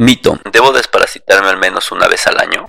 Mito, ¿debo desparasitarme al menos una vez al año?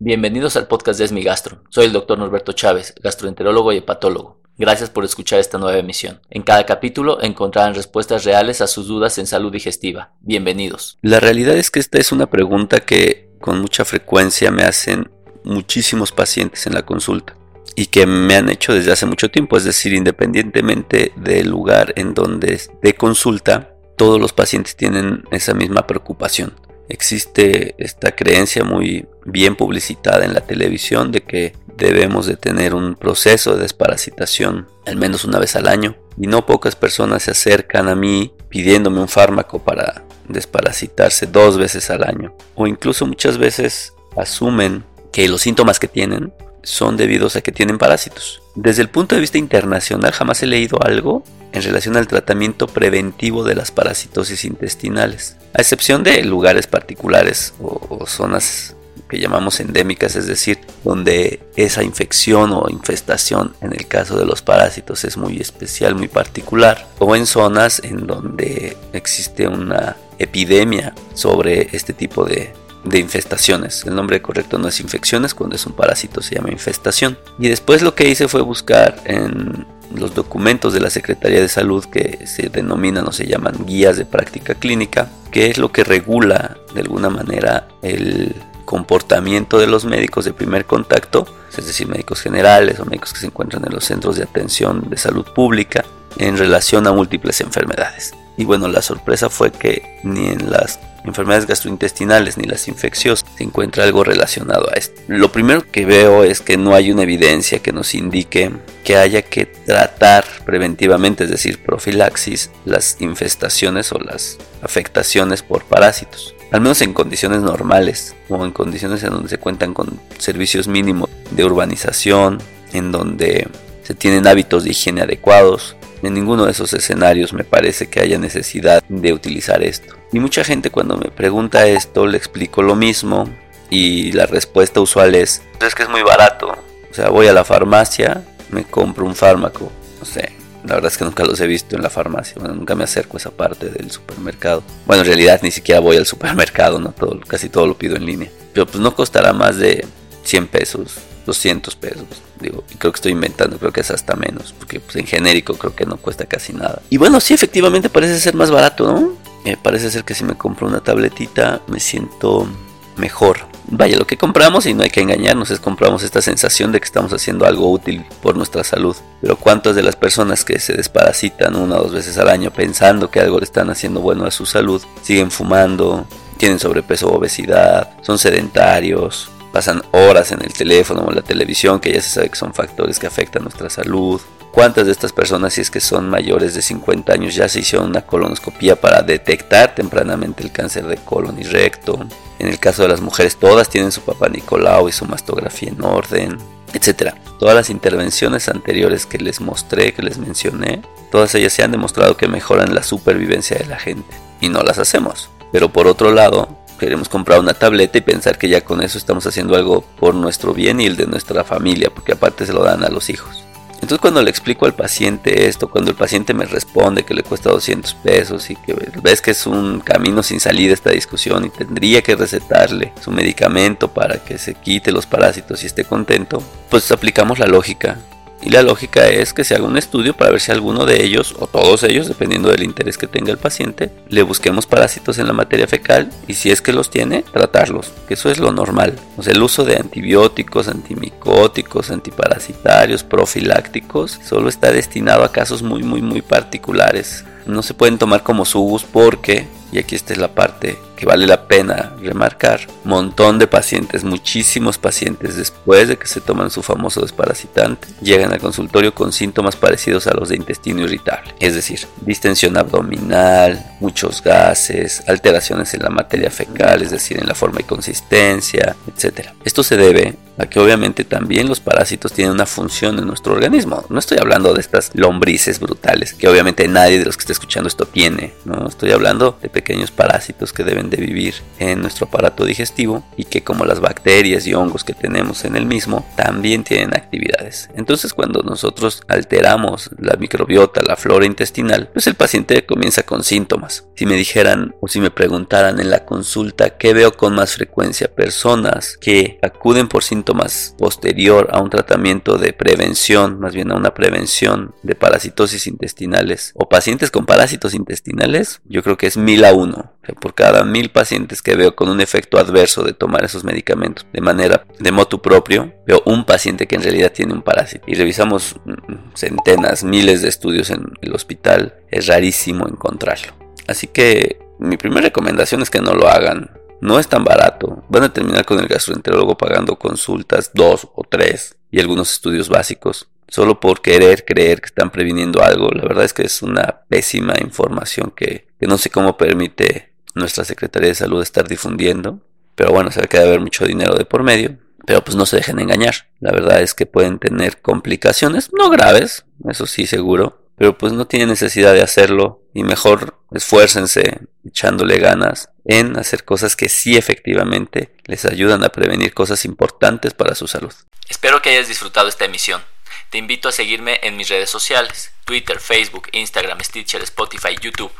Bienvenidos al podcast de Esmi Gastro. Soy el doctor Norberto Chávez, gastroenterólogo y hepatólogo. Gracias por escuchar esta nueva emisión. En cada capítulo encontrarán respuestas reales a sus dudas en salud digestiva. Bienvenidos. La realidad es que esta es una pregunta que con mucha frecuencia me hacen muchísimos pacientes en la consulta y que me han hecho desde hace mucho tiempo, es decir, independientemente del lugar en donde de consulta, todos los pacientes tienen esa misma preocupación. Existe esta creencia muy bien publicitada en la televisión de que debemos de tener un proceso de desparasitación al menos una vez al año y no pocas personas se acercan a mí pidiéndome un fármaco para desparasitarse dos veces al año o incluso muchas veces asumen que los síntomas que tienen son debidos a que tienen parásitos. Desde el punto de vista internacional jamás he leído algo en relación al tratamiento preventivo de las parasitosis intestinales, a excepción de lugares particulares o, zonas que llamamos endémicas, es decir, donde esa infección o infestación en el caso de los parásitos es muy especial, muy particular, o en zonas en donde existe una epidemia sobre este tipo de, de infestaciones. El nombre correcto no es infecciones, cuando es un parásito se llama infestación. Y después lo que hice fue buscar en los documentos de la Secretaría de Salud que se denominan o se llaman guías de práctica clínica, que es lo que regula de alguna manera el comportamiento de los médicos de primer contacto, es decir, médicos generales o médicos que se encuentran en los centros de atención de salud pública en relación a múltiples enfermedades. Y bueno, la sorpresa fue que ni en las enfermedades gastrointestinales ni las infecciosas se encuentra algo relacionado a esto. Lo primero que veo es que no hay una evidencia que nos indique que haya que tratar preventivamente, es decir, profilaxis, las infestaciones o las afectaciones por parásitos. Al menos en condiciones normales o en condiciones en donde se cuentan con servicios mínimos de urbanización, en donde se tienen hábitos de higiene adecuados, en ninguno de esos escenarios me parece que haya necesidad de utilizar esto. Y mucha gente cuando me pregunta esto le explico lo mismo y la respuesta usual es, es que es muy barato. O sea, voy a la farmacia, me compro un fármaco. No sé, la verdad es que nunca los he visto en la farmacia. Nunca me acerco a esa parte del supermercado. Bueno, en realidad ni siquiera voy al supermercado, no todo, casi todo lo pido en línea. Pero pues no costará más de 100 pesos, 200 pesos. Digo, y creo que estoy inventando, creo que es hasta menos, porque pues, en genérico creo que no cuesta casi nada. Y bueno, sí, efectivamente parece ser más barato, ¿no? Eh, parece ser que si me compro una tabletita me siento mejor. Vaya, lo que compramos, y no hay que engañarnos, es compramos esta sensación de que estamos haciendo algo útil por nuestra salud. Pero ¿cuántas de las personas que se desparasitan una o dos veces al año pensando que algo le están haciendo bueno a su salud, siguen fumando, tienen sobrepeso o obesidad, son sedentarios, pasan horas en el teléfono o la televisión, que ya se sabe que son factores que afectan nuestra salud. ¿Cuántas de estas personas, si es que son mayores de 50 años, ya se hicieron una colonoscopia para detectar tempranamente el cáncer de colon y recto? En el caso de las mujeres, todas tienen su papá Nicolau y su mastografía en orden, etc. Todas las intervenciones anteriores que les mostré, que les mencioné, todas ellas se han demostrado que mejoran la supervivencia de la gente. Y no las hacemos. Pero por otro lado, queremos comprar una tableta y pensar que ya con eso estamos haciendo algo por nuestro bien y el de nuestra familia, porque aparte se lo dan a los hijos. Entonces cuando le explico al paciente esto, cuando el paciente me responde que le cuesta 200 pesos y que ves que es un camino sin salida esta discusión y tendría que recetarle su medicamento para que se quite los parásitos y esté contento, pues aplicamos la lógica y la lógica es que se haga un estudio para ver si alguno de ellos, o todos ellos, dependiendo del interés que tenga el paciente, le busquemos parásitos en la materia fecal y si es que los tiene, tratarlos, que eso es lo normal. O sea, el uso de antibióticos, antimicóticos, antiparasitarios, profilácticos, solo está destinado a casos muy, muy, muy particulares. No se pueden tomar como subus porque y aquí está la parte que vale la pena remarcar, montón de pacientes, muchísimos pacientes después de que se toman su famoso desparasitante, llegan al consultorio con síntomas parecidos a los de intestino irritable, es decir, distensión abdominal, muchos gases, alteraciones en la materia fecal, es decir, en la forma y consistencia, etc. Esto se debe a que obviamente también los parásitos tienen una función en nuestro organismo. No estoy hablando de estas lombrices brutales, que obviamente nadie de los que esté escuchando esto tiene, ¿no? Estoy hablando de pequeños parásitos que deben de vivir en nuestro aparato digestivo y que como las bacterias y hongos que tenemos en el mismo, también tienen actividades. Entonces cuando nosotros alteramos la microbiota, la flora intestinal, pues el paciente comienza con síntomas. Si me dijeran o si me preguntaran en la consulta qué veo con más frecuencia, personas que acuden por síntomas posterior a un tratamiento de prevención, más bien a una prevención de parasitosis intestinales o pacientes con parásitos intestinales, yo creo que es mil a uno. por cada mil pacientes que veo con un efecto adverso de tomar esos medicamentos de manera de motu propio, veo un paciente que en realidad tiene un parásito. Y revisamos mm, centenas, miles de estudios en el hospital. Es rarísimo encontrarlo. Así que mi primera recomendación es que no lo hagan. No es tan barato. Van a terminar con el gastroenterólogo pagando consultas, dos o tres, y algunos estudios básicos solo por querer creer que están previniendo algo. La verdad es que es una pésima información que, no sé cómo permite nuestra Secretaría de Salud estar difundiendo. Pero bueno, se que debe haber mucho dinero de por medio. Pero pues no se dejen engañar. La verdad es que pueden tener complicaciones, no graves, eso sí seguro. Pero pues no tienen necesidad de hacerlo y mejor esfuércense echándole ganas en hacer cosas que sí efectivamente les ayudan a prevenir cosas importantes para su salud. Espero que hayas disfrutado esta emisión. Te invito a seguirme en mis redes sociales, Twitter, Facebook, Instagram, Stitcher, Spotify, YouTube,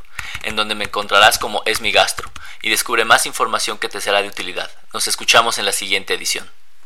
en donde me encontrarás como Es mi Gastro y descubre más información que te será de utilidad. Nos escuchamos en la siguiente edición.